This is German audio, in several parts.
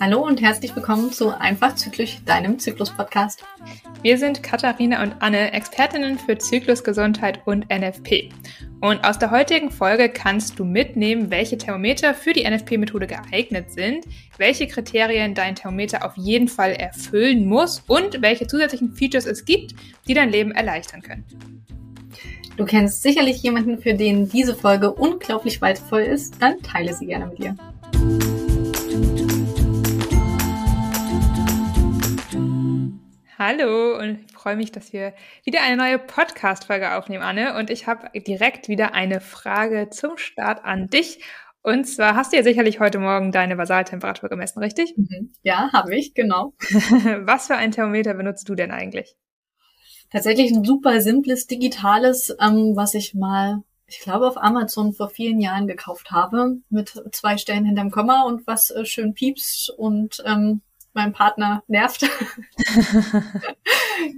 Hallo und herzlich willkommen zu Einfach Zyklisch, deinem Zyklus-Podcast. Wir sind Katharina und Anne, Expertinnen für Zyklusgesundheit und NFP. Und aus der heutigen Folge kannst du mitnehmen, welche Thermometer für die NFP-Methode geeignet sind, welche Kriterien dein Thermometer auf jeden Fall erfüllen muss und welche zusätzlichen Features es gibt, die dein Leben erleichtern können. Du kennst sicherlich jemanden, für den diese Folge unglaublich wertvoll ist, dann teile sie gerne mit ihr. Hallo und ich freue mich, dass wir wieder eine neue Podcast-Folge aufnehmen, Anne. Und ich habe direkt wieder eine Frage zum Start an dich. Und zwar hast du ja sicherlich heute Morgen deine Basaltemperatur gemessen, richtig? Mhm. Ja, habe ich, genau. Was für ein Thermometer benutzt du denn eigentlich? Tatsächlich ein super simples digitales, ähm, was ich mal, ich glaube, auf Amazon vor vielen Jahren gekauft habe, mit zwei Stellen hinterm Komma und was äh, schön piepst und ähm, mein Partner nervt.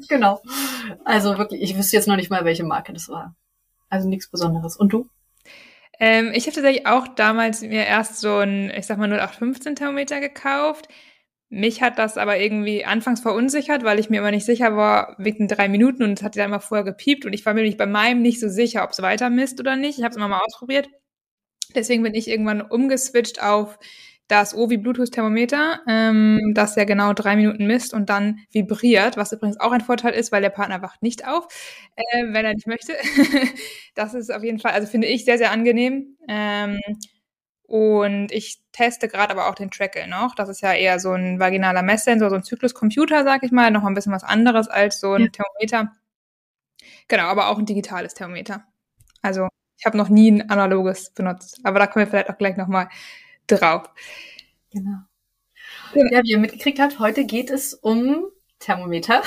genau. Also wirklich, ich wüsste jetzt noch nicht mal, welche Marke das war. Also nichts Besonderes. Und du? Ähm, ich habe tatsächlich auch damals mir erst so ein, ich sag mal, 0815 Thermometer gekauft. Mich hat das aber irgendwie anfangs verunsichert, weil ich mir immer nicht sicher war, wegen drei Minuten und es hat ja immer vorher gepiept und ich war mir bei meinem nicht so sicher, ob es weiter misst oder nicht. Ich habe es immer mal ausprobiert. Deswegen bin ich irgendwann umgeswitcht auf das Ovi Bluetooth Thermometer, ähm, das ja genau drei Minuten misst und dann vibriert, was übrigens auch ein Vorteil ist, weil der Partner wacht nicht auf, äh, wenn er nicht möchte. das ist auf jeden Fall, also finde ich sehr, sehr angenehm. Ähm, und ich teste gerade aber auch den Trackle noch. Das ist ja eher so ein vaginaler Messsensor, so ein Zykluscomputer, sag ich mal. Noch ein bisschen was anderes als so ein ja. Thermometer. Genau, aber auch ein digitales Thermometer. Also ich habe noch nie ein analoges benutzt. Aber da kommen wir vielleicht auch gleich nochmal drauf. Genau. Ja, wie ihr mitgekriegt habt, heute geht es um Thermometer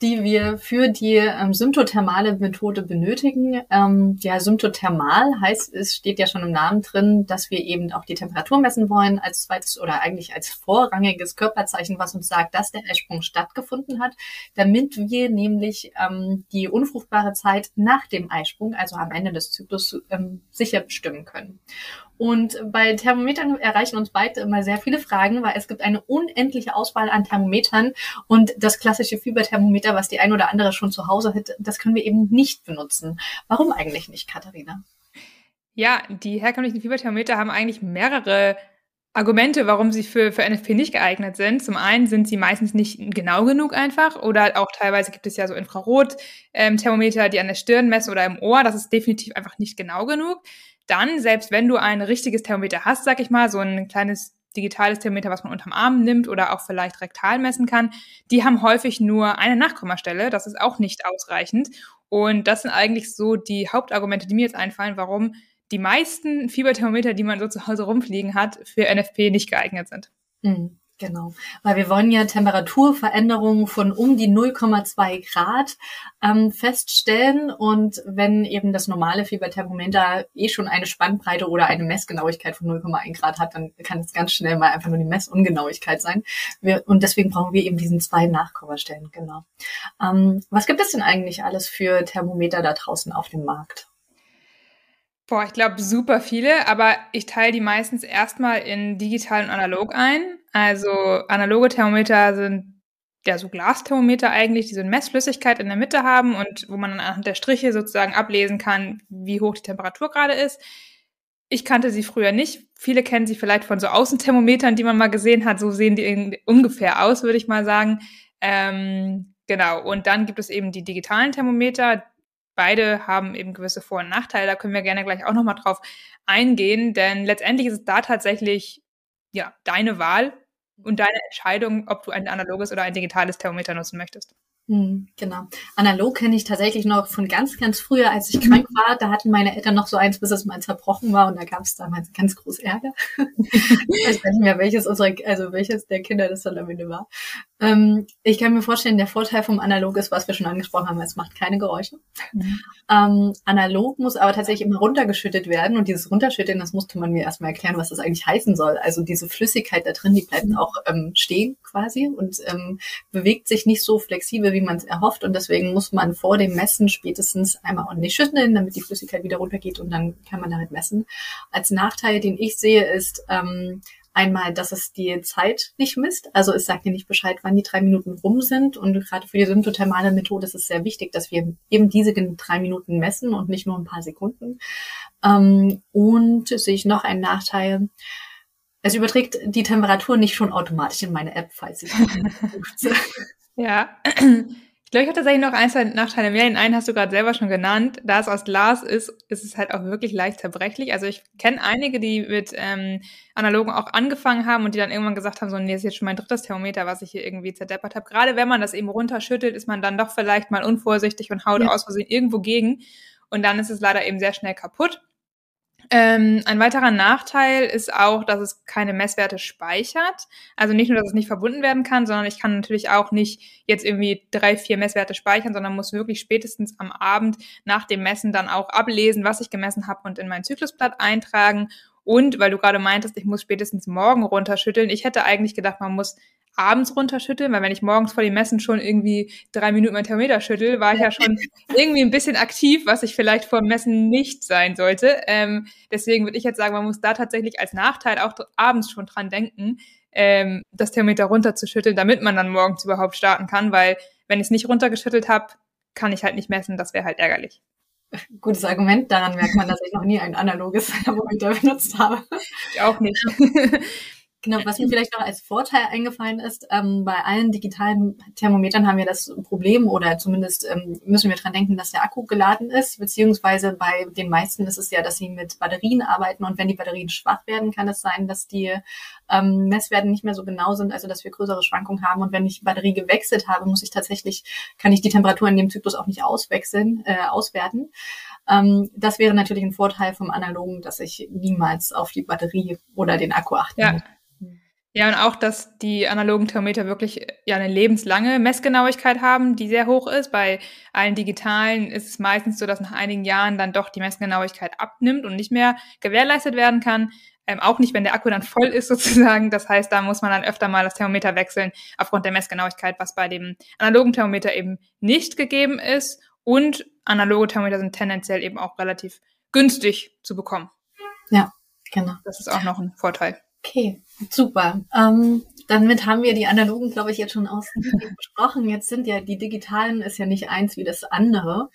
die wir für die ähm, symptothermale Methode benötigen. Ähm, ja, symptothermal heißt, es steht ja schon im Namen drin, dass wir eben auch die Temperatur messen wollen als zweites oder eigentlich als vorrangiges Körperzeichen, was uns sagt, dass der Eisprung stattgefunden hat, damit wir nämlich ähm, die unfruchtbare Zeit nach dem Eisprung, also am Ende des Zyklus, ähm, sicher bestimmen können. Und bei Thermometern erreichen uns beide immer sehr viele Fragen, weil es gibt eine unendliche Auswahl an Thermometern und das klassische Fieberthermometer, was die ein oder andere schon zu Hause hat, das können wir eben nicht benutzen. Warum eigentlich nicht, Katharina? Ja, die herkömmlichen Fieberthermometer haben eigentlich mehrere Argumente, warum sie für, für NFP nicht geeignet sind. Zum einen sind sie meistens nicht genau genug einfach oder auch teilweise gibt es ja so Infrarot-Thermometer, ähm, die an der Stirn messen oder im Ohr. Das ist definitiv einfach nicht genau genug dann, selbst wenn du ein richtiges Thermometer hast, sag ich mal, so ein kleines digitales Thermometer, was man unterm Arm nimmt oder auch vielleicht rektal messen kann, die haben häufig nur eine Nachkommastelle. Das ist auch nicht ausreichend. Und das sind eigentlich so die Hauptargumente, die mir jetzt einfallen, warum die meisten Fieberthermometer, die man so zu Hause rumfliegen hat, für NFP nicht geeignet sind. Mhm. Genau, weil wir wollen ja Temperaturveränderungen von um die 0,2 Grad ähm, feststellen und wenn eben das normale Fieberthermometer eh schon eine Spannbreite oder eine Messgenauigkeit von 0,1 Grad hat, dann kann es ganz schnell mal einfach nur die Messungenauigkeit sein. Wir, und deswegen brauchen wir eben diesen zwei Nachkommastellen, genau. Ähm, was gibt es denn eigentlich alles für Thermometer da draußen auf dem Markt? Boah, ich glaube super viele, aber ich teile die meistens erstmal in digital und analog ein. Also analoge Thermometer sind ja so Glasthermometer eigentlich, die so eine Messflüssigkeit in der Mitte haben und wo man anhand der Striche sozusagen ablesen kann, wie hoch die Temperatur gerade ist. Ich kannte sie früher nicht. Viele kennen sie vielleicht von so Außenthermometern, die man mal gesehen hat. So sehen die ungefähr aus, würde ich mal sagen. Ähm, genau. Und dann gibt es eben die digitalen Thermometer, beide haben eben gewisse Vor- und Nachteile. Da können wir gerne gleich auch nochmal drauf eingehen, denn letztendlich ist es da tatsächlich ja deine Wahl und deine Entscheidung, ob du ein analoges oder ein digitales Thermometer nutzen möchtest. Hm, genau. Analog kenne ich tatsächlich noch von ganz, ganz früher, als ich krank war. Da hatten meine Eltern noch so eins, bis es mal zerbrochen war und da gab es damals ganz groß Ärger. ich weiß nicht mehr, welches unsere, also welches der Kinder das dann am Ende war. Ähm, ich kann mir vorstellen, der Vorteil vom Analog ist, was wir schon angesprochen haben, es macht keine Geräusche. Mhm. Ähm, analog muss aber tatsächlich immer runtergeschüttet werden und dieses Runterschütteln, das musste man mir erstmal erklären, was das eigentlich heißen soll. Also diese Flüssigkeit da drin, die bleibt auch ähm, stehen quasi und ähm, bewegt sich nicht so flexibel, wie man es erhofft und deswegen muss man vor dem Messen spätestens einmal ordentlich schütteln, damit die Flüssigkeit wieder runtergeht und dann kann man damit messen. Als Nachteil, den ich sehe, ist, ähm, Einmal, dass es die Zeit nicht misst. Also es sagt dir nicht Bescheid, wann die drei Minuten rum sind. Und gerade für die symptothermale Methode ist es sehr wichtig, dass wir eben diese drei Minuten messen und nicht nur ein paar Sekunden. Ähm, und sehe ich noch einen Nachteil. Es überträgt die Temperatur nicht schon automatisch in meine App, falls ich. ja. Ich glaube, ich habe tatsächlich noch ein, zwei Nachteile mehr. Den einen hast du gerade selber schon genannt. Da es aus Glas ist, ist es halt auch wirklich leicht zerbrechlich. Also ich kenne einige, die mit ähm, Analogen auch angefangen haben und die dann irgendwann gesagt haben, so, nee, das ist jetzt schon mein drittes Thermometer, was ich hier irgendwie zerdeppert habe. Gerade wenn man das eben runterschüttelt, ist man dann doch vielleicht mal unvorsichtig und haut ja. aus Versehen irgendwo gegen. Und dann ist es leider eben sehr schnell kaputt. Ähm, ein weiterer Nachteil ist auch, dass es keine Messwerte speichert. Also nicht nur, dass es nicht verbunden werden kann, sondern ich kann natürlich auch nicht jetzt irgendwie drei, vier Messwerte speichern, sondern muss wirklich spätestens am Abend nach dem Messen dann auch ablesen, was ich gemessen habe und in mein Zyklusblatt eintragen. Und weil du gerade meintest, ich muss spätestens morgen runterschütteln, ich hätte eigentlich gedacht, man muss abends runterschütteln, weil wenn ich morgens vor dem Messen schon irgendwie drei Minuten mein Thermometer schüttel, war ich ja schon irgendwie ein bisschen aktiv, was ich vielleicht vor dem Messen nicht sein sollte. Ähm, deswegen würde ich jetzt sagen, man muss da tatsächlich als Nachteil auch abends schon dran denken, ähm, das Thermometer runterzuschütteln, damit man dann morgens überhaupt starten kann, weil wenn ich es nicht runtergeschüttelt habe, kann ich halt nicht messen, das wäre halt ärgerlich. Gutes Argument, daran merkt man, dass ich noch nie ein analoges Thermometer benutzt habe. Ich auch nicht. Genau, was mir vielleicht noch als Vorteil eingefallen ist, ähm, bei allen digitalen Thermometern haben wir das Problem oder zumindest ähm, müssen wir dran denken, dass der Akku geladen ist, beziehungsweise bei den meisten ist es ja, dass sie mit Batterien arbeiten und wenn die Batterien schwach werden, kann es sein, dass die ähm, Messwerte nicht mehr so genau sind, also dass wir größere Schwankungen haben und wenn ich Batterie gewechselt habe, muss ich tatsächlich, kann ich die Temperatur in dem Zyklus auch nicht auswechseln, äh, auswerten. Ähm, das wäre natürlich ein Vorteil vom Analogen, dass ich niemals auf die Batterie oder den Akku achten ja. muss. Ja, und auch, dass die analogen Thermometer wirklich ja eine lebenslange Messgenauigkeit haben, die sehr hoch ist. Bei allen digitalen ist es meistens so, dass nach einigen Jahren dann doch die Messgenauigkeit abnimmt und nicht mehr gewährleistet werden kann. Ähm, auch nicht, wenn der Akku dann voll ist sozusagen. Das heißt, da muss man dann öfter mal das Thermometer wechseln aufgrund der Messgenauigkeit, was bei dem analogen Thermometer eben nicht gegeben ist. Und analoge Thermometer sind tendenziell eben auch relativ günstig zu bekommen. Ja, genau. Das ist auch noch ein Vorteil. Okay, super. Ähm, damit haben wir die analogen, glaube ich, jetzt schon ausgiebig besprochen. Jetzt sind ja die digitalen ist ja nicht eins wie das andere.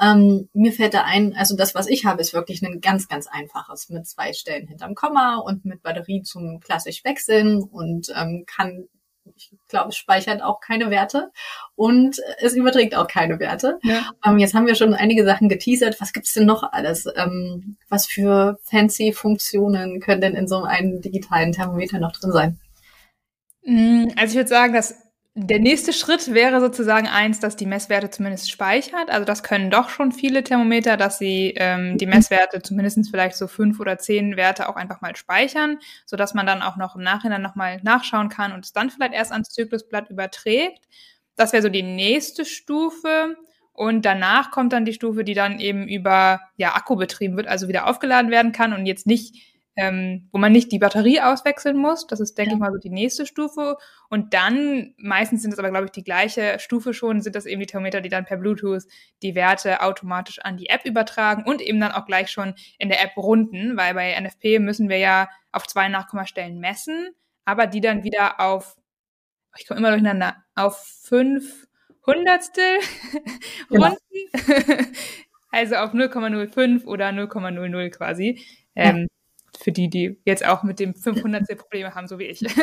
Ähm, mir fällt da ein, also das, was ich habe, ist wirklich ein ganz, ganz einfaches mit zwei Stellen hinterm Komma und mit Batterie zum klassisch wechseln und ähm, kann ich glaube, es speichert auch keine Werte und es überträgt auch keine Werte. Ja. Ähm, jetzt haben wir schon einige Sachen geteasert. Was gibt's denn noch alles? Ähm, was für fancy Funktionen können denn in so einem digitalen Thermometer noch drin sein? Mm, also ich würde sagen, dass der nächste Schritt wäre sozusagen eins, dass die Messwerte zumindest speichert. Also das können doch schon viele Thermometer, dass sie ähm, die. Messwerte zumindest vielleicht so fünf oder zehn Werte auch einfach mal speichern, so dass man dann auch noch im Nachhinein nochmal nachschauen kann und es dann vielleicht erst ans Zyklusblatt überträgt. Das wäre so die nächste Stufe. Und danach kommt dann die Stufe, die dann eben über ja, Akku betrieben wird, also wieder aufgeladen werden kann und jetzt nicht ähm, wo man nicht die Batterie auswechseln muss. Das ist, denke ja. ich mal, so die nächste Stufe. Und dann, meistens sind es aber, glaube ich, die gleiche Stufe schon, sind das eben die Thermometer, die dann per Bluetooth die Werte automatisch an die App übertragen und eben dann auch gleich schon in der App runden, weil bei NFP müssen wir ja auf zwei Nachkommastellen messen, aber die dann wieder auf, ich komme immer durcheinander, auf fünf Hundertstel genau. runden. also auf 0,05 oder 0,00 quasi. Ja. Ähm, für die, die jetzt auch mit dem 500 Probleme haben, so wie ich.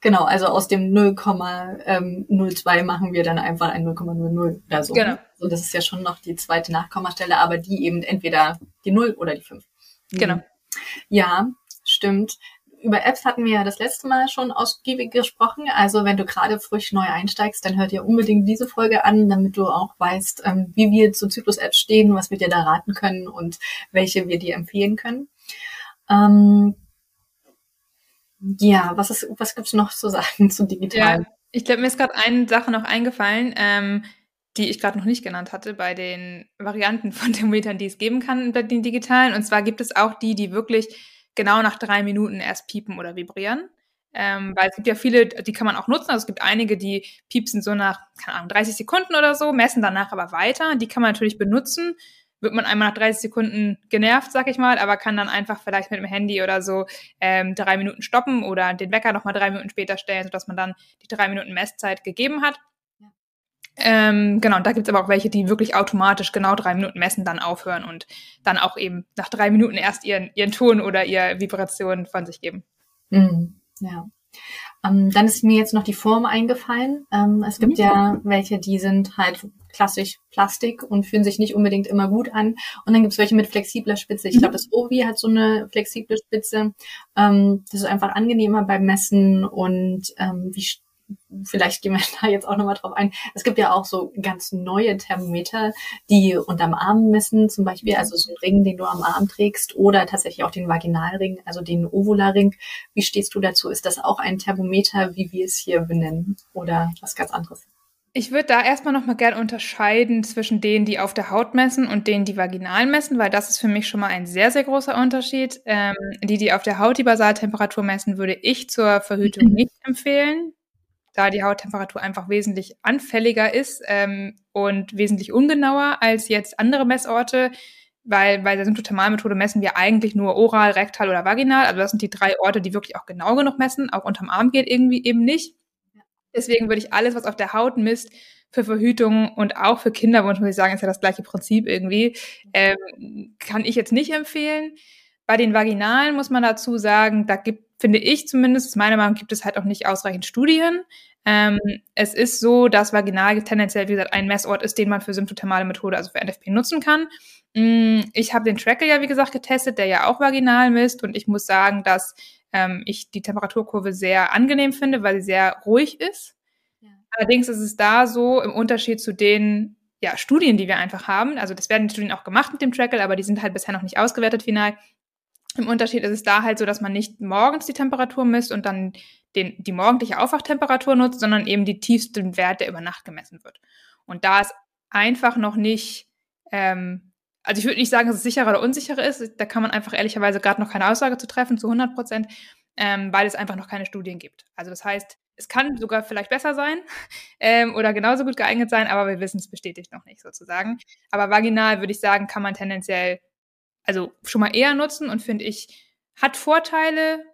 Genau, also aus dem 0,02 machen wir dann einfach ein 0,00 oder so. Genau. Und das ist ja schon noch die zweite Nachkommastelle, aber die eben entweder die 0 oder die 5. Genau. Ja, stimmt über Apps hatten wir ja das letzte Mal schon ausgiebig gesprochen. Also wenn du gerade frisch neu einsteigst, dann hört dir unbedingt diese Folge an, damit du auch weißt, ähm, wie wir zu Zyklus-Apps stehen, was wir dir da raten können und welche wir dir empfehlen können. Ähm, Ja, was ist, was gibt's noch zu sagen zu digital? Ja, ich glaube, mir ist gerade eine Sache noch eingefallen, ähm, die ich gerade noch nicht genannt hatte bei den Varianten von Thermometern, die es geben kann bei den digitalen. Und zwar gibt es auch die, die wirklich genau nach drei Minuten erst piepen oder vibrieren. Ähm, weil es gibt ja viele, die kann man auch nutzen. Also es gibt einige, die piepsen so nach, keine Ahnung, 30 Sekunden oder so, messen danach aber weiter. Die kann man natürlich benutzen. Wird man einmal nach 30 Sekunden genervt, sag ich mal, aber kann dann einfach vielleicht mit dem Handy oder so ähm, drei Minuten stoppen oder den Wecker nochmal drei Minuten später stellen, sodass man dann die drei Minuten Messzeit gegeben hat. Ähm, genau, und da gibt's aber auch welche, die wirklich automatisch genau drei Minuten messen, dann aufhören und dann auch eben nach drei Minuten erst ihren, ihren Ton oder ihre Vibration von sich geben. Mhm, ja. Ähm, dann ist mir jetzt noch die Form eingefallen. Ähm, es gibt mhm. ja welche, die sind halt klassisch Plastik und fühlen sich nicht unbedingt immer gut an. Und dann gibt's welche mit flexibler Spitze. Ich mhm. glaube, das Ovi hat so eine flexible Spitze. Ähm, das ist einfach angenehmer beim Messen und ähm, wie vielleicht gehen wir da jetzt auch nochmal drauf ein. Es gibt ja auch so ganz neue Thermometer, die unterm Arm messen, zum Beispiel, also so ein Ring, den du am Arm trägst, oder tatsächlich auch den Vaginalring, also den Ovularing. Wie stehst du dazu? Ist das auch ein Thermometer, wie wir es hier benennen, oder was ganz anderes? Ich würde da erstmal nochmal gern unterscheiden zwischen denen, die auf der Haut messen und denen, die vaginal messen, weil das ist für mich schon mal ein sehr, sehr großer Unterschied. Ähm, die, die auf der Haut die Basaltemperatur messen, würde ich zur Verhütung mhm. nicht empfehlen da die Hauttemperatur einfach wesentlich anfälliger ist ähm, und wesentlich ungenauer als jetzt andere Messorte, weil bei der Symptothermalmethode messen wir eigentlich nur oral, rektal oder vaginal. Also das sind die drei Orte, die wirklich auch genau genug messen. Auch unterm Arm geht irgendwie eben nicht. Deswegen würde ich alles, was auf der Haut misst, für Verhütung und auch für Kinderwunsch, muss ich sagen, ist ja das gleiche Prinzip irgendwie, ähm, kann ich jetzt nicht empfehlen. Bei den Vaginalen muss man dazu sagen, da gibt, finde ich zumindest, meiner Meinung nach, gibt es halt auch nicht ausreichend Studien. Ähm, es ist so, dass Vaginal tendenziell, wie gesagt, ein Messort ist, den man für symptothermale Methode, also für NFP, nutzen kann. Mm, ich habe den Tracker ja, wie gesagt, getestet, der ja auch vaginal misst und ich muss sagen, dass ähm, ich die Temperaturkurve sehr angenehm finde, weil sie sehr ruhig ist. Ja. Allerdings ist es da so, im Unterschied zu den ja, Studien, die wir einfach haben, also das werden die Studien auch gemacht mit dem Tracker, aber die sind halt bisher noch nicht ausgewertet final. Im Unterschied ist es da halt so, dass man nicht morgens die Temperatur misst und dann den, die morgendliche Aufwachtemperatur nutzt, sondern eben die tiefsten Wert, der über Nacht gemessen wird. Und da es einfach noch nicht, ähm, also ich würde nicht sagen, dass es sicherer oder unsicherer ist, da kann man einfach ehrlicherweise gerade noch keine Aussage zu treffen, zu 100 Prozent, ähm, weil es einfach noch keine Studien gibt. Also das heißt, es kann sogar vielleicht besser sein ähm, oder genauso gut geeignet sein, aber wir wissen es bestätigt noch nicht sozusagen. Aber vaginal würde ich sagen, kann man tendenziell also schon mal eher nutzen und finde ich, hat Vorteile,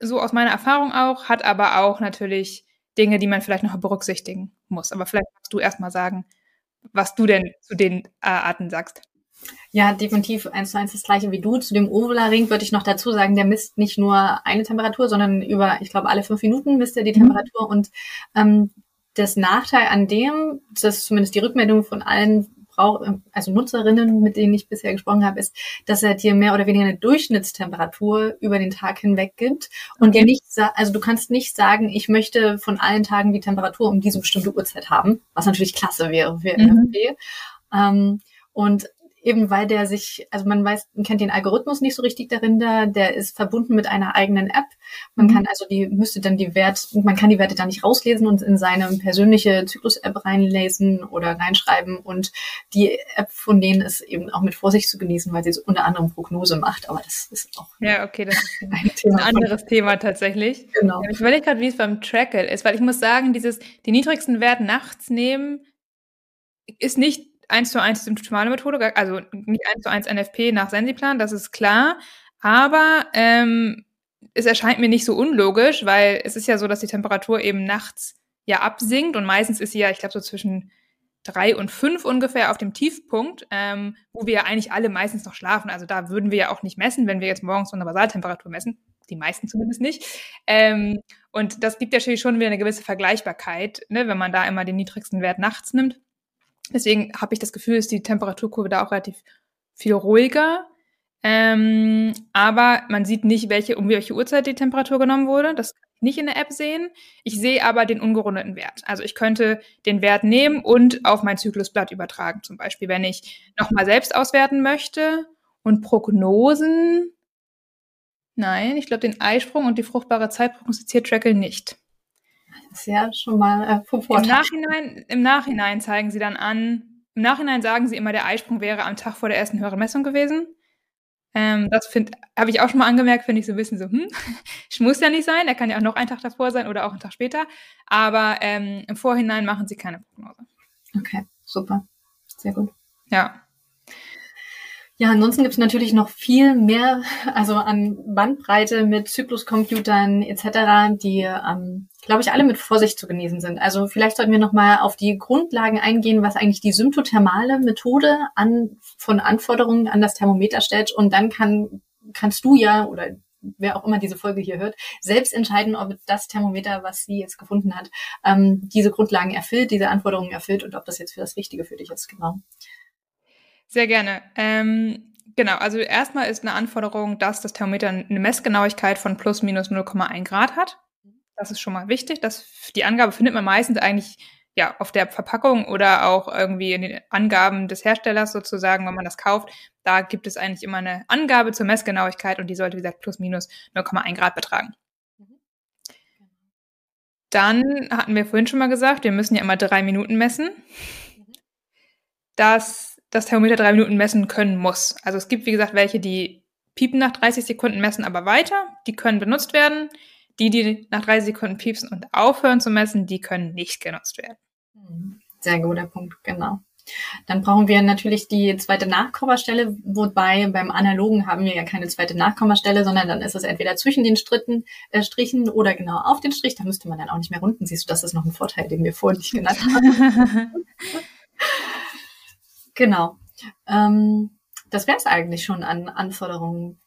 so aus meiner Erfahrung auch, hat aber auch natürlich Dinge, die man vielleicht noch berücksichtigen muss. Aber vielleicht kannst du erstmal sagen, was du denn zu den äh, Arten sagst. Ja, definitiv eins zu eins das gleiche wie du. Zu dem Ovula-Ring würde ich noch dazu sagen, der misst nicht nur eine Temperatur, sondern über, ich glaube, alle fünf Minuten misst er die mhm. Temperatur. Und ähm, das Nachteil an dem, das ist zumindest die Rückmeldung von allen braucht, also Nutzerinnen, mit denen ich bisher gesprochen habe, ist, dass er dir mehr oder weniger eine Durchschnittstemperatur über den Tag hinweg gibt und okay. dir nicht, also du kannst nicht sagen, ich möchte von allen Tagen die Temperatur um diese bestimmte Uhrzeit haben, was natürlich klasse wäre für mhm. NFP. Ähm, und eben weil der sich, also man weiß, man kennt den Algorithmus nicht so richtig dahinter, der ist verbunden mit einer eigenen App. Man mhm. kann also die, müsste dann die Wert, man kann die Werte da nicht rauslesen und in seine persönliche Zyklus-App reinlesen oder reinschreiben und die App von denen ist eben auch mit Vorsicht zu genießen, weil sie so unter anderem Prognose macht, aber das ist auch ja, okay, das ist ein, Thema ein anderes Thema tatsächlich. Genau. Ich überlege gerade, wie es beim Trackle ist, weil ich muss sagen, dieses, die niedrigsten Werte nachts nehmen, ist nicht eins zu eins symptomale Methode, also nicht eins zu eins NFP nach Sensiplan, das ist klar. Aber ähm, es erscheint mir nicht so unlogisch, weil es ist ja so, dass die Temperatur eben nachts ja absinkt und meistens ist sie ja, ich glaube, so zwischen drei und fünf ungefähr auf dem Tiefpunkt, ähm, wo wir ja eigentlich alle meistens noch schlafen. Also da würden wir ja auch nicht messen, wenn wir jetzt morgens eine Basaltemperatur messen. Die meisten zumindest nicht. Ähm, und das gibt ja schon wieder eine gewisse Vergleichbarkeit, ne, wenn man da immer den niedrigsten Wert nachts nimmt. Deswegen habe ich das Gefühl, ist die Temperaturkurve da auch relativ viel ruhiger. Ähm, aber man sieht nicht, welche, um welche Uhrzeit die Temperatur genommen wurde. Das kann ich nicht in der App sehen. Ich sehe aber den ungerundeten Wert. Also ich könnte den Wert nehmen und auf mein Zyklusblatt übertragen. Zum Beispiel, wenn ich nochmal selbst auswerten möchte und Prognosen Nein, ich glaube, den Eisprung und die fruchtbare Zeit prognostiziert Trackle nicht. Ist ja schon mal äh, vom Im Nachhinein, Im Nachhinein zeigen sie dann an, im Nachhinein sagen sie immer, der Eisprung wäre am Tag vor der ersten höheren Messung gewesen. Ähm, das habe ich auch schon mal angemerkt, finde ich so ein bisschen so, hm, ich muss ja nicht sein, er kann ja auch noch einen Tag davor sein oder auch einen Tag später. Aber ähm, im Vorhinein machen sie keine Prognose. Okay, super. Sehr gut. Ja. Ja, ansonsten gibt es natürlich noch viel mehr, also an Bandbreite mit Zykluscomputern etc., die, ähm, glaube ich, alle mit Vorsicht zu genießen sind. Also vielleicht sollten wir nochmal auf die Grundlagen eingehen, was eigentlich die symptothermale Methode an, von Anforderungen an das Thermometer stellt. Und dann kann, kannst du ja oder wer auch immer diese Folge hier hört, selbst entscheiden, ob das Thermometer, was sie jetzt gefunden hat, ähm, diese Grundlagen erfüllt, diese Anforderungen erfüllt und ob das jetzt für das Richtige für dich ist. Genau. Sehr gerne. Ähm, genau, also erstmal ist eine Anforderung, dass das Thermometer eine Messgenauigkeit von plus minus 0,1 Grad hat. Das ist schon mal wichtig. Das, die Angabe findet man meistens eigentlich ja, auf der Verpackung oder auch irgendwie in den Angaben des Herstellers sozusagen, wenn man das kauft. Da gibt es eigentlich immer eine Angabe zur Messgenauigkeit und die sollte, wie gesagt, plus minus 0,1 Grad betragen. Dann hatten wir vorhin schon mal gesagt, wir müssen ja immer drei Minuten messen. Das das Thermometer drei Minuten messen können muss. Also es gibt, wie gesagt, welche, die piepen nach 30 Sekunden, messen aber weiter. Die können benutzt werden. Die, die nach 30 Sekunden piepsen und aufhören zu messen, die können nicht genutzt werden. Hm, sehr guter Punkt, genau. Dann brauchen wir natürlich die zweite Nachkommastelle, wobei beim Analogen haben wir ja keine zweite Nachkommastelle, sondern dann ist es entweder zwischen den Stritten, äh, Strichen oder genau auf den Strich. Da müsste man dann auch nicht mehr runden. Siehst du, das ist noch ein Vorteil, den wir vorhin nicht genannt haben. Genau. Ähm, das wäre es eigentlich schon an Anforderungen.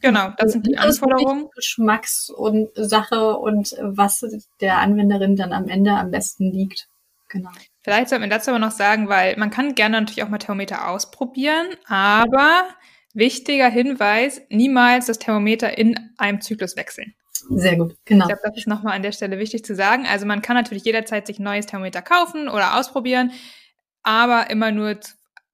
Genau, das sind die Anforderungen. Geschmacks- und Sache und was der Anwenderin dann am Ende am besten liegt. Genau. Vielleicht sollte man dazu aber noch sagen, weil man kann gerne natürlich auch mal Thermometer ausprobieren, aber wichtiger Hinweis, niemals das Thermometer in einem Zyklus wechseln. Sehr gut, genau. Ich glaube, das ist nochmal an der Stelle wichtig zu sagen. Also man kann natürlich jederzeit sich ein neues Thermometer kaufen oder ausprobieren aber immer nur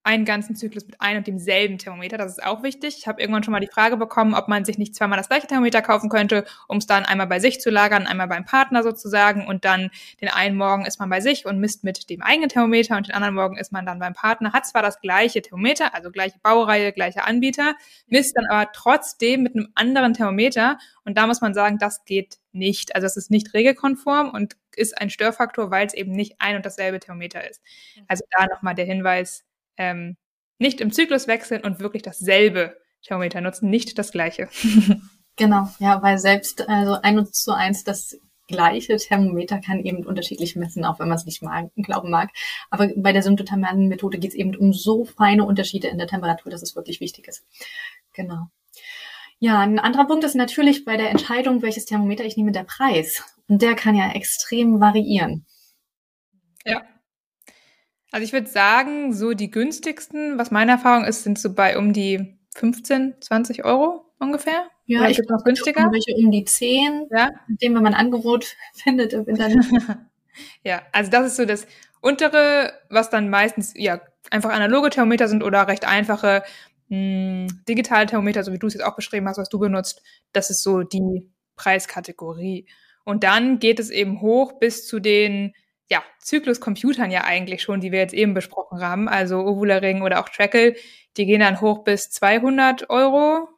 einen ganzen Zyklus mit einem und demselben Thermometer. Das ist auch wichtig. Ich habe irgendwann schon mal die Frage bekommen, ob man sich nicht zweimal das gleiche Thermometer kaufen könnte, um es dann einmal bei sich zu lagern, einmal beim Partner sozusagen und dann den einen Morgen ist man bei sich und misst mit dem eigenen Thermometer und den anderen Morgen ist man dann beim Partner. Hat zwar das gleiche Thermometer, also gleiche Baureihe, gleicher Anbieter, misst dann aber trotzdem mit einem anderen Thermometer und da muss man sagen, das geht nicht. Also es ist nicht regelkonform und ist ein Störfaktor, weil es eben nicht ein und dasselbe Thermometer ist. Also da nochmal der Hinweis, ähm, nicht im Zyklus wechseln und wirklich dasselbe Thermometer nutzen, nicht das gleiche. genau, ja, weil selbst also ein zu eins das gleiche Thermometer kann eben unterschiedlich messen, auch wenn man es nicht mag, glauben mag. Aber bei der symptothermalen Methode geht es eben um so feine Unterschiede in der Temperatur, dass es wirklich wichtig ist. Genau. Ja, ein anderer Punkt ist natürlich bei der Entscheidung, welches Thermometer ich nehme, der Preis. Und der kann ja extrem variieren. Ja, also ich würde sagen, so die günstigsten, was meine Erfahrung ist, sind so bei um die 15, 20 Euro ungefähr. Ja, Oder ich glaube noch günstiger. Welche um die 10, ja. dem wenn man Angebot findet im Internet. ja, also das ist so das untere, was dann meistens ja einfach analoge Thermometer sind oder recht einfache mh, hm, digitale Thermometer, so wie du es jetzt auch beschrieben hast, was du benutzt. Das ist so die Preiskategorie. Und dann geht es eben hoch bis zu den ja, Zyklus-Computern ja eigentlich schon, die wir jetzt eben besprochen haben, also Ovularing oder auch Trackle, die gehen dann hoch bis 200 Euro.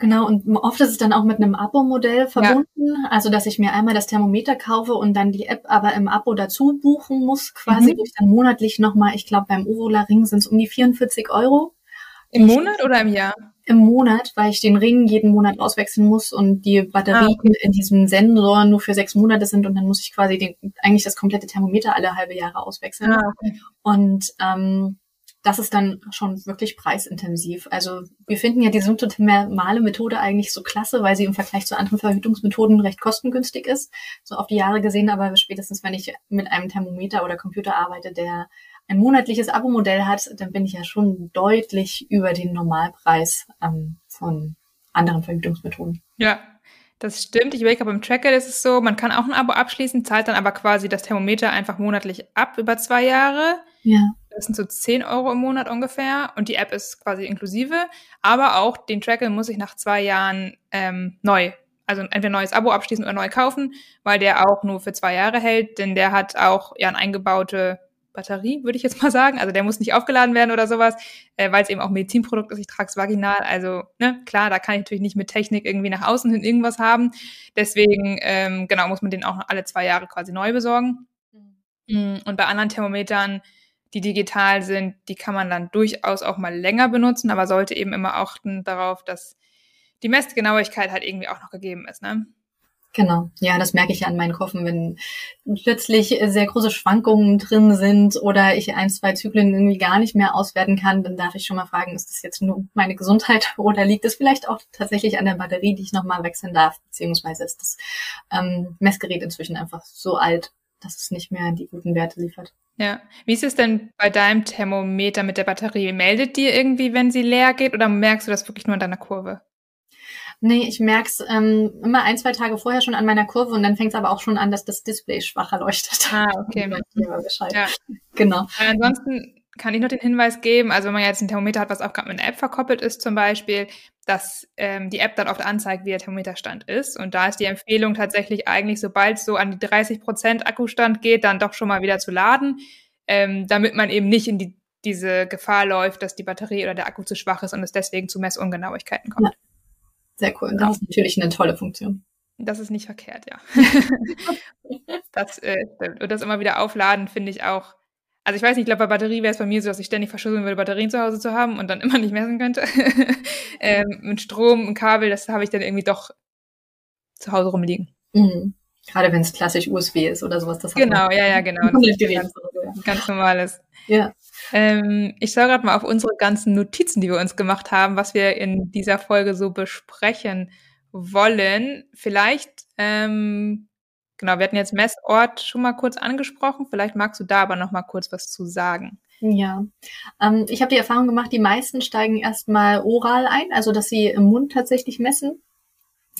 Genau, und oft ist es dann auch mit einem Abo-Modell verbunden, ja. also dass ich mir einmal das Thermometer kaufe und dann die App aber im Abo dazu buchen muss, quasi, mhm. wo ich dann monatlich nochmal, ich glaube beim Ovularing sind es um die 44 Euro. Im Monat oder im Jahr? Im Monat, weil ich den Ring jeden Monat auswechseln muss und die Batterien ah, in diesem Sensor nur für sechs Monate sind und dann muss ich quasi den, eigentlich das komplette Thermometer alle halbe Jahre auswechseln. Ah. Und ähm, das ist dann schon wirklich preisintensiv. Also wir finden ja die symptothermale Methode eigentlich so klasse, weil sie im Vergleich zu anderen Verhütungsmethoden recht kostengünstig ist. So auf die Jahre gesehen, aber spätestens wenn ich mit einem Thermometer oder Computer arbeite, der ein monatliches Abo-Modell hat, dann bin ich ja schon deutlich über den Normalpreis ähm, von anderen Verhütungsmethoden. Ja, das stimmt. Ich überlege, beim Tracker ist es so, man kann auch ein Abo abschließen, zahlt dann aber quasi das Thermometer einfach monatlich ab über zwei Jahre. Ja. das sind so 10 Euro im Monat ungefähr und die App ist quasi inklusive, aber auch den Tracker muss ich nach zwei Jahren ähm, neu, also entweder neues Abo abschließen oder neu kaufen, weil der auch nur für zwei Jahre hält, denn der hat auch ja eine eingebaute Batterie, würde ich jetzt mal sagen. Also der muss nicht aufgeladen werden oder sowas, äh, weil es eben auch Medizinprodukt ist. Ich trage es vaginal. Also ne, klar, da kann ich natürlich nicht mit Technik irgendwie nach außen hin irgendwas haben. Deswegen ähm, genau muss man den auch alle zwei Jahre quasi neu besorgen. Mhm. Und bei anderen Thermometern, die digital sind, die kann man dann durchaus auch mal länger benutzen, aber sollte eben immer achten darauf, dass die Messgenauigkeit halt irgendwie auch noch gegeben ist. Ne? Genau, ja, das merke ich ja an meinen Koffen, wenn plötzlich sehr große Schwankungen drin sind oder ich ein, zwei Zyklen irgendwie gar nicht mehr auswerten kann, dann darf ich schon mal fragen, ist das jetzt nur meine Gesundheit oder liegt es vielleicht auch tatsächlich an der Batterie, die ich nochmal wechseln darf, beziehungsweise ist das ähm, Messgerät inzwischen einfach so alt, dass es nicht mehr die guten Werte liefert. Ja. Wie ist es denn bei deinem Thermometer mit der Batterie? Meldet die irgendwie, wenn sie leer geht oder merkst du das wirklich nur in deiner Kurve? Nee, ich merk's ähm, immer ein, zwei Tage vorher schon an meiner Kurve und dann fängt es aber auch schon an, dass das Display schwacher leuchtet. Ah, okay. ja. Genau. Äh, ansonsten kann ich noch den Hinweis geben, also wenn man jetzt ein Thermometer hat, was auch gerade mit einer App verkoppelt ist zum Beispiel, dass ähm, die App dann oft anzeigt, wie der Thermometerstand ist. Und da ist die Empfehlung tatsächlich eigentlich, sobald es so an die 30 Prozent Akkustand geht, dann doch schon mal wieder zu laden, ähm, damit man eben nicht in die, diese Gefahr läuft, dass die Batterie oder der Akku zu schwach ist und es deswegen zu Messungenauigkeiten kommt. Ja. Sehr cool. Das ist natürlich eine tolle Funktion. Das ist nicht verkehrt, ja. das äh, Und das immer wieder aufladen, finde ich auch. Also ich weiß nicht, ich glaube, bei Batterie wäre es bei mir so, dass ich ständig verschlüsseln würde, Batterien zu Hause zu haben und dann immer nicht messen könnte. ähm, mit Strom und Kabel, das habe ich dann irgendwie doch zu Hause rumliegen. Mhm. Gerade wenn es klassisch USB ist oder sowas. Das genau, ja, ja, genau. Das ist ganz, normales. Ja. Ähm, ich schaue gerade mal auf unsere ganzen Notizen, die wir uns gemacht haben, was wir in dieser Folge so besprechen wollen. Vielleicht, ähm, genau, wir hatten jetzt Messort schon mal kurz angesprochen. Vielleicht magst du da aber noch mal kurz was zu sagen. Ja, ähm, ich habe die Erfahrung gemacht, die meisten steigen erstmal oral ein, also dass sie im Mund tatsächlich messen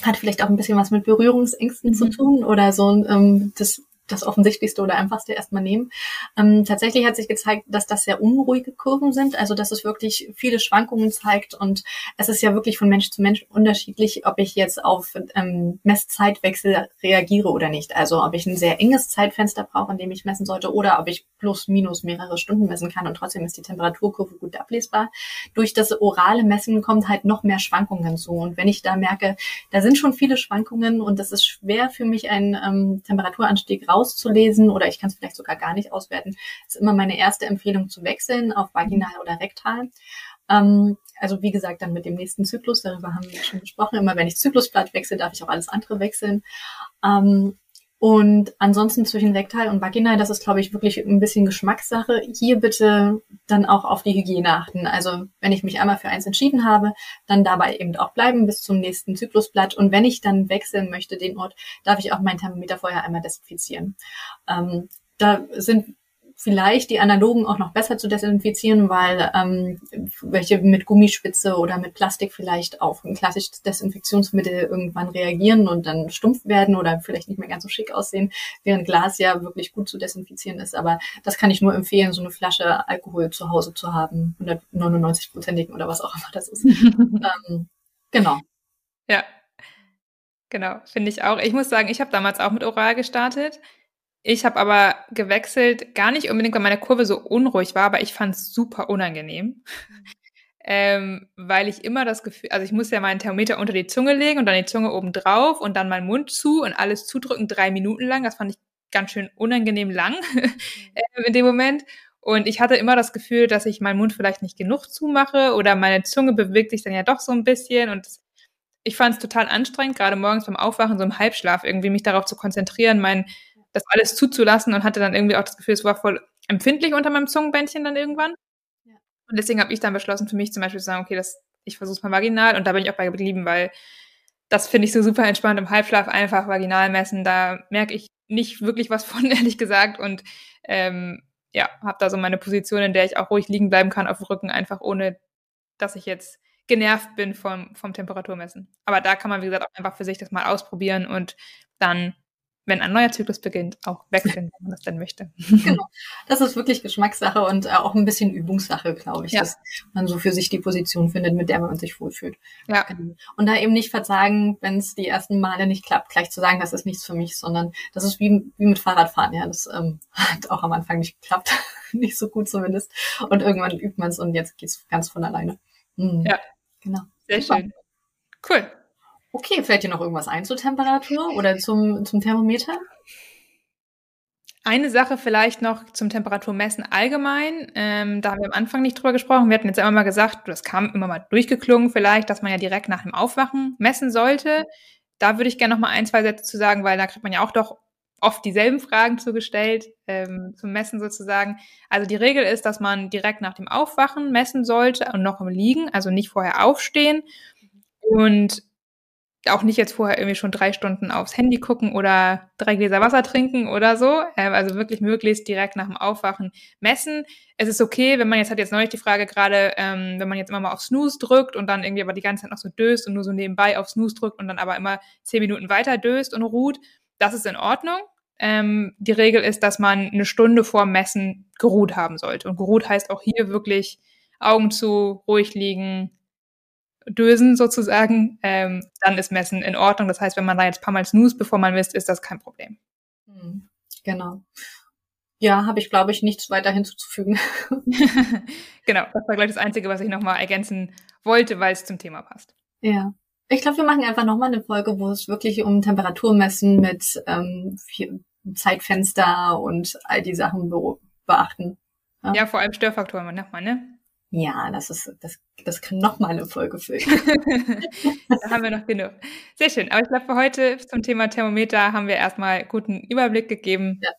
hat vielleicht auch ein bisschen was mit Berührungsängsten mhm. zu tun oder so ähm, das das Offensichtlichste oder Einfachste erstmal nehmen. Ähm, tatsächlich hat sich gezeigt, dass das sehr unruhige Kurven sind, also dass es wirklich viele Schwankungen zeigt und es ist ja wirklich von Mensch zu Mensch unterschiedlich, ob ich jetzt auf ähm, Messzeitwechsel reagiere oder nicht. Also ob ich ein sehr enges Zeitfenster brauche, in dem ich messen sollte, oder ob ich plus minus mehrere Stunden messen kann und trotzdem ist die Temperaturkurve gut ablesbar. Durch das orale Messen kommt halt noch mehr Schwankungen zu und wenn ich da merke, da sind schon viele Schwankungen und das ist schwer für mich, einen ähm, Temperaturanstieg raus auszulesen oder ich kann es vielleicht sogar gar nicht auswerten, ist immer meine erste Empfehlung zu wechseln auf vaginal oder rektal. Ähm, also wie gesagt, dann mit dem nächsten Zyklus, darüber haben wir schon gesprochen. Immer wenn ich Zyklusblatt wechsle, darf ich auch alles andere wechseln. Ähm, und ansonsten zwischen rektal und vaginal, das ist, glaube ich, wirklich ein bisschen Geschmackssache. Hier bitte dann auch auf die Hygiene achten. Also wenn ich mich einmal für eins entschieden habe, dann dabei eben auch bleiben bis zum nächsten Zyklusblatt. Und wenn ich dann wechseln möchte, den Ort, darf ich auch mein Thermometer vorher einmal desinfizieren. Ähm, da sind vielleicht die analogen auch noch besser zu desinfizieren, weil ähm, welche mit Gummispitze oder mit Plastik vielleicht auf ein klassisches Desinfektionsmittel irgendwann reagieren und dann stumpf werden oder vielleicht nicht mehr ganz so schick aussehen, während Glas ja wirklich gut zu desinfizieren ist. Aber das kann ich nur empfehlen, so eine Flasche Alkohol zu Hause zu haben, 199-prozentigen oder was auch immer das ist. ähm, genau. Ja, Genau, finde ich auch. Ich muss sagen, ich habe damals auch mit Oral gestartet. Ich habe aber gewechselt, gar nicht unbedingt, weil meine Kurve so unruhig war, aber ich fand es super unangenehm. Ähm, weil ich immer das Gefühl, also ich muss ja meinen Thermometer unter die Zunge legen und dann die Zunge oben drauf und dann meinen Mund zu und alles zudrücken, drei Minuten lang. Das fand ich ganz schön unangenehm lang äh, in dem Moment. Und ich hatte immer das Gefühl, dass ich meinen Mund vielleicht nicht genug zumache oder meine Zunge bewegt sich dann ja doch so ein bisschen. Und ich fand es total anstrengend, gerade morgens beim Aufwachen, so im Halbschlaf, irgendwie mich darauf zu konzentrieren, mein das alles zuzulassen und hatte dann irgendwie auch das Gefühl, es war voll empfindlich unter meinem Zungenbändchen dann irgendwann. Ja. Und deswegen habe ich dann beschlossen, für mich zum Beispiel zu sagen, okay, das, ich versuche es mal vaginal und da bin ich auch bei geblieben, weil das finde ich so super entspannt im Halbschlaf einfach vaginal messen. Da merke ich nicht wirklich was von, ehrlich gesagt. Und ähm, ja, habe da so meine Position, in der ich auch ruhig liegen bleiben kann auf dem Rücken, einfach ohne, dass ich jetzt genervt bin vom, vom Temperaturmessen. Aber da kann man, wie gesagt, auch einfach für sich das mal ausprobieren und dann wenn ein neuer Zyklus beginnt, auch wechseln, wenn man das dann möchte. Genau. Das ist wirklich Geschmackssache und äh, auch ein bisschen Übungssache, glaube ich, ja. dass man so für sich die Position findet, mit der man sich wohlfühlt. Ja. Genau. Und da eben nicht verzagen, wenn es die ersten Male nicht klappt, gleich zu sagen, das ist nichts für mich, sondern das ist wie, wie mit Fahrradfahren. Ja, das ähm, hat auch am Anfang nicht geklappt. nicht so gut zumindest. Und irgendwann übt man es und jetzt geht's ganz von alleine. Mhm. Ja. Genau. Sehr Super. schön. Cool. Okay, fällt dir noch irgendwas ein zur Temperatur oder zum, zum Thermometer? Eine Sache vielleicht noch zum Temperaturmessen allgemein. Ähm, da haben wir am Anfang nicht drüber gesprochen. Wir hatten jetzt immer mal gesagt, das kam immer mal durchgeklungen vielleicht, dass man ja direkt nach dem Aufwachen messen sollte. Da würde ich gerne noch mal ein, zwei Sätze zu sagen, weil da kriegt man ja auch doch oft dieselben Fragen zugestellt, ähm, zum Messen sozusagen. Also die Regel ist, dass man direkt nach dem Aufwachen messen sollte und noch im Liegen, also nicht vorher aufstehen. Und auch nicht jetzt vorher irgendwie schon drei Stunden aufs Handy gucken oder drei Gläser Wasser trinken oder so. Ähm, also wirklich möglichst direkt nach dem Aufwachen messen. Es ist okay, wenn man jetzt hat jetzt neulich die Frage gerade, ähm, wenn man jetzt immer mal auf Snooze drückt und dann irgendwie aber die ganze Zeit noch so döst und nur so nebenbei auf Snooze drückt und dann aber immer zehn Minuten weiter döst und ruht. Das ist in Ordnung. Ähm, die Regel ist, dass man eine Stunde vor Messen geruht haben sollte. Und geruht heißt auch hier wirklich Augen zu, ruhig liegen, dösen sozusagen, ähm, dann ist Messen in Ordnung. Das heißt, wenn man da jetzt ein paar Mal snooze, bevor man misst, ist das kein Problem. Hm, genau. Ja, habe ich, glaube ich, nichts weiter hinzuzufügen. genau, das war gleich das Einzige, was ich nochmal ergänzen wollte, weil es zum Thema passt. Ja. Ich glaube, wir machen einfach nochmal eine Folge, wo es wirklich um Temperaturmessen mit ähm, Zeitfenster und all die Sachen be beachten. Ja. ja, vor allem Störfaktoren nochmal, ne? Ja, das ist, das, das kann noch mal eine Folge füllen. da haben wir noch genug. Sehr schön. Aber ich glaube, für heute zum Thema Thermometer haben wir erstmal guten Überblick gegeben. Ja.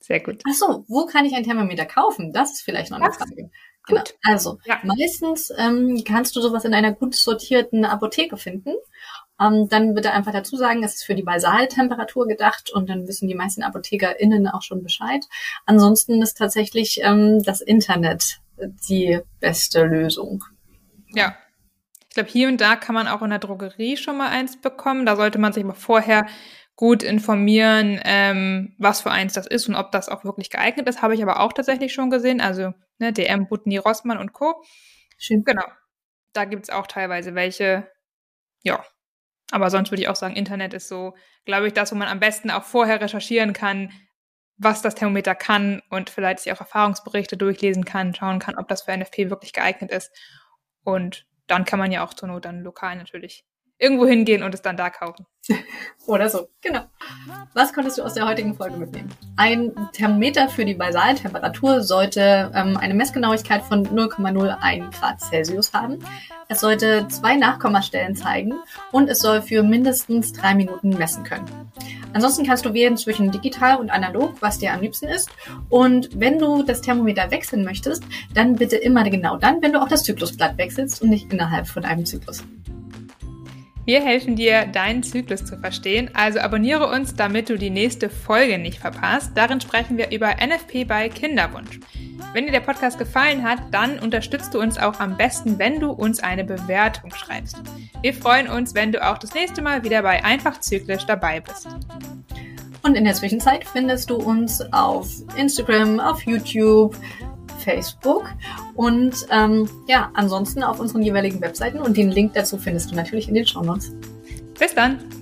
Sehr gut. Ach so, wo kann ich ein Thermometer kaufen? Das ist vielleicht noch eine Frage. Genau. Also, ja. meistens ähm, kannst du sowas in einer gut sortierten Apotheke finden. Ähm, dann bitte einfach dazu sagen, es ist für die Basaltemperatur gedacht und dann wissen die meisten ApothekerInnen auch schon Bescheid. Ansonsten ist tatsächlich ähm, das Internet die beste Lösung. Ja. Ich glaube, hier und da kann man auch in der Drogerie schon mal eins bekommen. Da sollte man sich mal vorher gut informieren, ähm, was für eins das ist und ob das auch wirklich geeignet ist. Habe ich aber auch tatsächlich schon gesehen. Also ne, DM, Butni, Rossmann und Co. Schön. Genau. Da gibt es auch teilweise welche. Ja. Aber sonst würde ich auch sagen, Internet ist so, glaube ich, das, wo man am besten auch vorher recherchieren kann, was das Thermometer kann und vielleicht sich auch Erfahrungsberichte durchlesen kann, schauen kann, ob das für NFP wirklich geeignet ist. Und dann kann man ja auch zur Not dann lokal natürlich irgendwo hingehen und es dann da kaufen. Oder so, genau. Was konntest du aus der heutigen Folge mitnehmen? Ein Thermometer für die Basaltemperatur sollte ähm, eine Messgenauigkeit von 0,01 Grad Celsius haben. Es sollte zwei Nachkommastellen zeigen und es soll für mindestens drei Minuten messen können. Ansonsten kannst du wählen zwischen digital und analog, was dir am liebsten ist. Und wenn du das Thermometer wechseln möchtest, dann bitte immer genau dann, wenn du auch das Zyklusblatt wechselst und nicht innerhalb von einem Zyklus. Wir helfen dir, deinen Zyklus zu verstehen, also abonniere uns, damit du die nächste Folge nicht verpasst. Darin sprechen wir über NFP bei Kinderwunsch. Wenn dir der Podcast gefallen hat, dann unterstützt du uns auch am besten, wenn du uns eine Bewertung schreibst. Wir freuen uns, wenn du auch das nächste Mal wieder bei Einfach Zyklisch dabei bist. Und in der Zwischenzeit findest du uns auf Instagram, auf YouTube, Facebook und ähm, ja, ansonsten auf unseren jeweiligen Webseiten und den Link dazu findest du natürlich in den Show Notes. Bis dann!